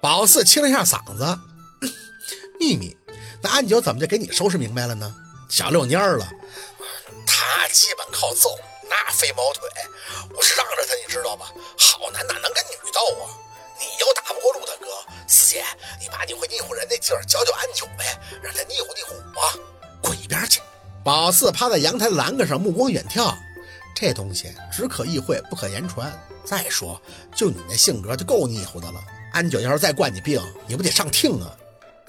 宝四清了一下嗓子，秘密，那安九怎么就给你收拾明白了呢？小六蔫了，他基本靠揍，那飞毛腿，我是让着他，你知道吧？好男哪能跟女斗啊？你又打不过陆大哥，四姐，你把你会腻乎人那劲儿教教安九呗，让他腻乎腻乎我。滚一边去！宝四趴在阳台栏杆上，目光远眺，这东西只可意会，不可言传。再说，就你那性格，就够腻乎的了。安九要是再惯你病，你不得上听啊？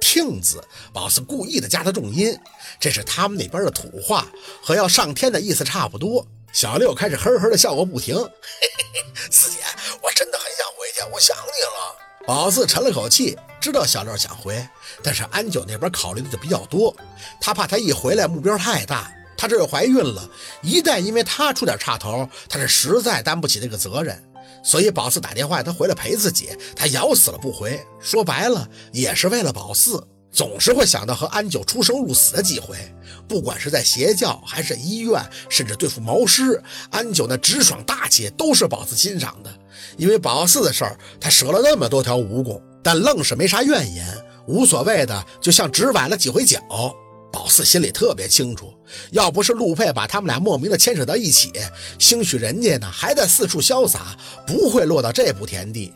听字，宝四故意的加的重音，这是他们那边的土话，和要上天的意思差不多。小六开始呵呵的笑个不停。嘿嘿嘿，四姐，我真的很想回去，我想你了。宝四沉了口气，知道小六想回，但是安九那边考虑的就比较多，他怕他一回来目标太大，他这又怀孕了，一旦因为他出点岔头，他是实在担不起这个责任。所以宝四打电话，他回来陪自己，他咬死了不回。说白了，也是为了宝四，总是会想到和安九出生入死的机会。不管是在邪教，还是医院，甚至对付毛师，安九那直爽大气都是宝四欣赏的。因为宝四的事儿，他折了那么多条蜈蚣，但愣是没啥怨言，无所谓的，就像只崴了几回脚。宝四心里特别清楚，要不是陆佩把他们俩莫名的牵扯到一起，兴许人家呢还在四处潇洒，不会落到这步田地。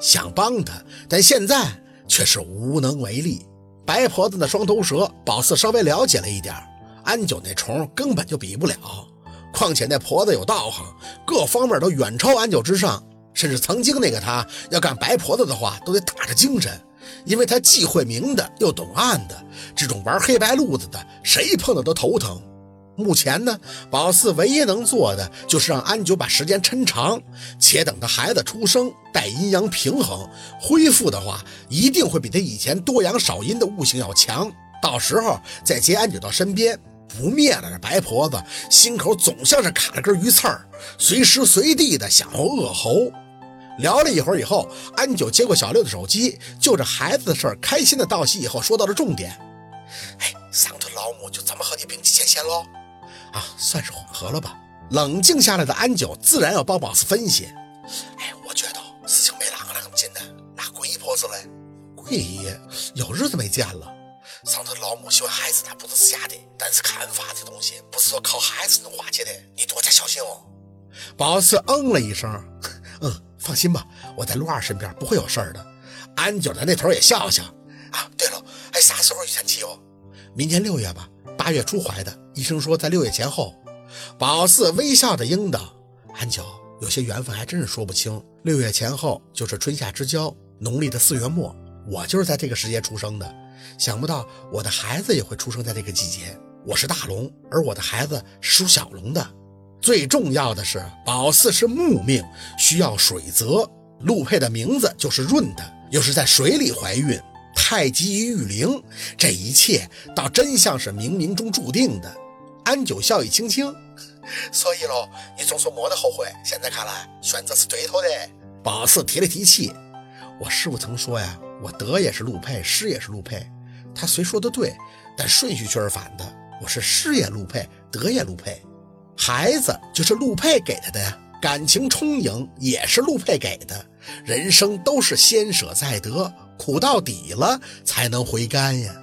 想帮他，但现在却是无能为力。白婆子那双头蛇，宝四稍微了解了一点，安九那虫根本就比不了。况且那婆子有道行，各方面都远超安九之上，甚至曾经那个他要干白婆子的话，都得打着精神。因为他既会明的又懂暗的，这种玩黑白路子的，谁碰到都头疼。目前呢，宝四唯一能做的就是让安九把时间抻长，且等到孩子出生，待阴阳平衡恢复的话，一定会比他以前多阳少阴的悟性要强。到时候再接安九到身边，不灭了这白婆子，心口总像是卡了根鱼刺儿，随时随地的想要恶喉。聊了一会儿以后，安九接过小六的手机，就着孩子的事儿开心的道谢以后，说到了重点。哎，上头老母就这么和你兵器前喽？啊，算是缓和了吧。冷静下来的安九自然要帮宝四分析。哎，我觉得事情没哪个那么简单。那鬼婆子嘞？鬼爷有日子没见了。上头老母喜欢孩子，那不是假的。但是看法这东西不是说靠孩子能化解的，你多加小心哦。宝四嗯了一声，嗯。放心吧，我在陆二身边不会有事儿的。安九在那头也笑笑。啊，对了，哎，啥时候预产期哦？明年六月吧，八月初怀的。医生说在六月前后。宝四微笑的应道：“安九，有些缘分还真是说不清。六月前后就是春夏之交，农历的四月末，我就是在这个时节出生的。想不到我的孩子也会出生在这个季节。我是大龙，而我的孩子是属小龙的。”最重要的是，宝四是木命，需要水泽。陆佩的名字就是润的，又是在水里怀孕，太极玉灵，这一切倒真像是冥冥中注定的。安九笑意轻轻，所以喽，你总说没得后悔。现在看来，选择是对头的。宝四提了提气，我师傅曾说呀，我得也是陆佩，失也是陆佩。他虽说的对，但顺序却是反的。我是失也陆佩，得也陆佩。孩子就是陆佩给他的呀，感情充盈也是陆佩给的，人生都是先舍再得，苦到底了才能回甘呀。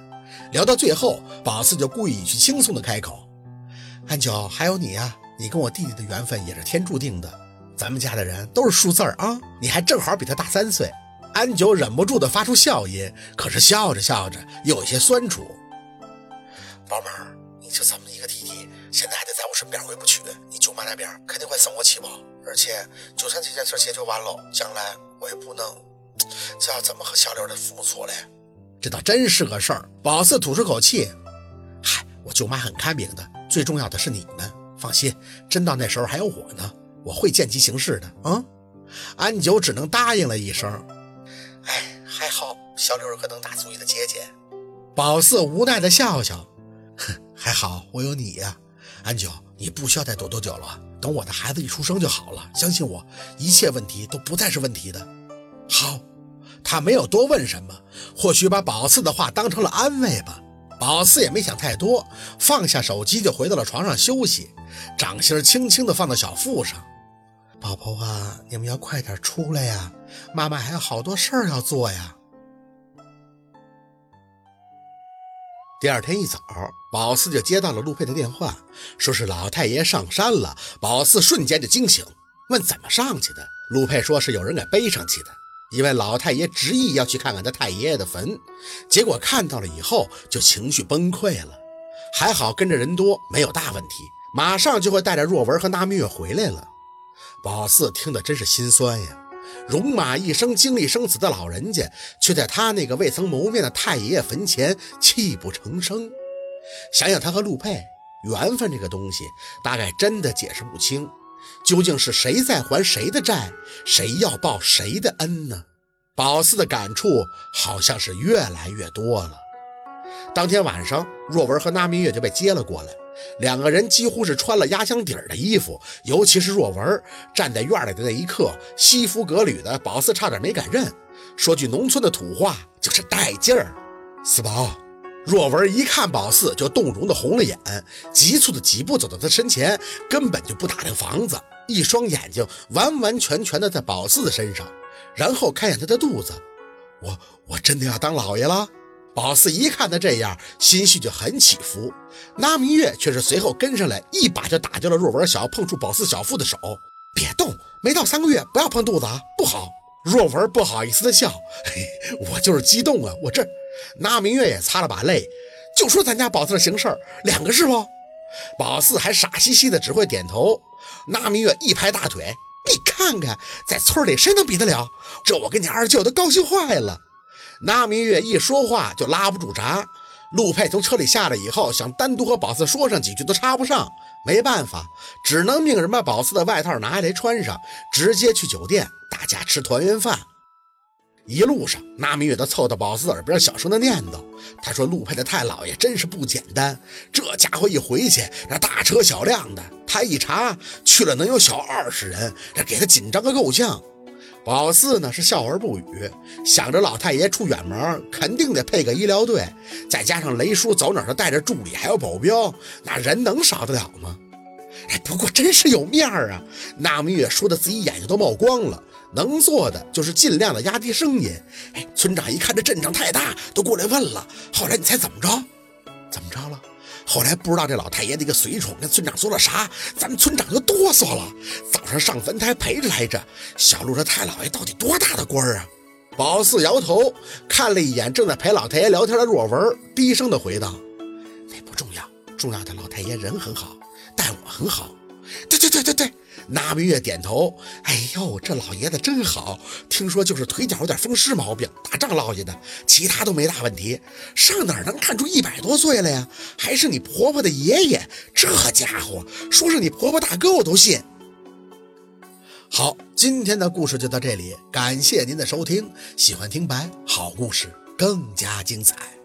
聊到最后，宝四就故意去轻松的开口：“安九，还有你呀，你跟我弟弟的缘分也是天注定的，咱们家的人都是数字儿啊，你还正好比他大三岁。”安九忍不住的发出笑音，可是笑着笑着又有些酸楚：“宝妹儿，你就这么一个弟弟。”现在还得在我身边回不去，你舅妈那边肯定会生我气吧？而且就算这件事解决完了，将来我也不能，这要怎么和小六的父母说嘞？这倒真是个事儿。宝四吐出口气，嗨，我舅妈很开明的，最重要的是你们，放心，真到那时候还有我呢，我会见机行事的。啊，安九只能答应了一声。哎，还好小六是个能打主意的姐姐。宝四无奈的笑笑，还好我有你呀。安九，你不需要再躲多久了，等我的孩子一出生就好了。相信我，一切问题都不再是问题的。好，他没有多问什么，或许把宝四的话当成了安慰吧。宝四也没想太多，放下手机就回到了床上休息，掌心轻轻地放到小腹上。宝宝啊，你们要快点出来呀，妈妈还有好多事儿要做呀。第二天一早，宝四就接到了陆佩的电话，说是老太爷上山了。宝四瞬间就惊醒，问怎么上去的。陆佩说是有人给背上去的，因为老太爷执意要去看看他太爷爷的坟，结果看到了以后就情绪崩溃了。还好跟着人多，没有大问题，马上就会带着若文和那蜜月回来了。宝四听得真是心酸呀。戎马一生经历生死的老人家，却在他那个未曾谋面的太爷爷坟前泣不成声。想想他和陆佩缘分这个东西，大概真的解释不清，究竟是谁在还谁的债，谁要报谁的恩呢？宝四的感触好像是越来越多了。当天晚上，若文和那明月就被接了过来。两个人几乎是穿了压箱底儿的衣服，尤其是若文站在院里的那一刻，西服革履的，宝四差点没敢认。说句农村的土话，就是带劲儿。四宝，若文一看宝四就动容的红了眼，急促的几步走到他身前，根本就不打量房子，一双眼睛完完全全的在宝四的身上，然后看眼他的肚子。我我真的要当老爷了。宝四一看他这样，心绪就很起伏。那明月却是随后跟上来，一把就打掉了若文想要碰触宝四小腹的手。别动，没到三个月，不要碰肚子啊，不好。若文不好意思的笑，嘿，我就是激动啊，我这……那明月也擦了把泪，就说咱家宝四行事两个是不？宝四还傻兮兮的只会点头。那明月一拍大腿，你看看，在村里谁能比得了？这我跟你二舅都高兴坏了。那明月一说话就拉不住闸，陆佩从车里下来以后，想单独和宝四说上几句都插不上，没办法，只能命人把宝四的外套拿下来穿上，直接去酒店，大家吃团圆饭。一路上，那明月都凑到宝四耳边小声的念叨：“他说陆佩的太老爷真是不简单，这家伙一回去，那大车小辆的，他一查去了能有小二十人，这给他紧张个够呛。”宝四呢是笑而不语，想着老太爷出远门肯定得配个医疗队，再加上雷叔走哪都带着助理还有保镖，那人能少得了吗？哎，不过真是有面儿啊！那明月说的自己眼睛都冒光了，能做的就是尽量的压低声音。哎，村长一看这阵仗太大，都过来问了。后来你猜怎么着？后来不知道这老太爷的一个随从跟村长说了啥，咱们村长就哆嗦了。早上上坟台陪着来着。小路这太老爷到底多大的官啊？宝四摇头，看了一眼正在陪老太爷聊天的若文，低声的回道：“那不重要，重要的老太爷人很好，待我很好。”对对对对对。那明月点头，哎呦，这老爷子真好。听说就是腿脚有点风湿毛病，打仗落下的，其他都没大问题。上哪能看出一百多岁了呀？还是你婆婆的爷爷？这家伙说是你婆婆大哥，我都信。好，今天的故事就到这里，感谢您的收听。喜欢听白好故事，更加精彩。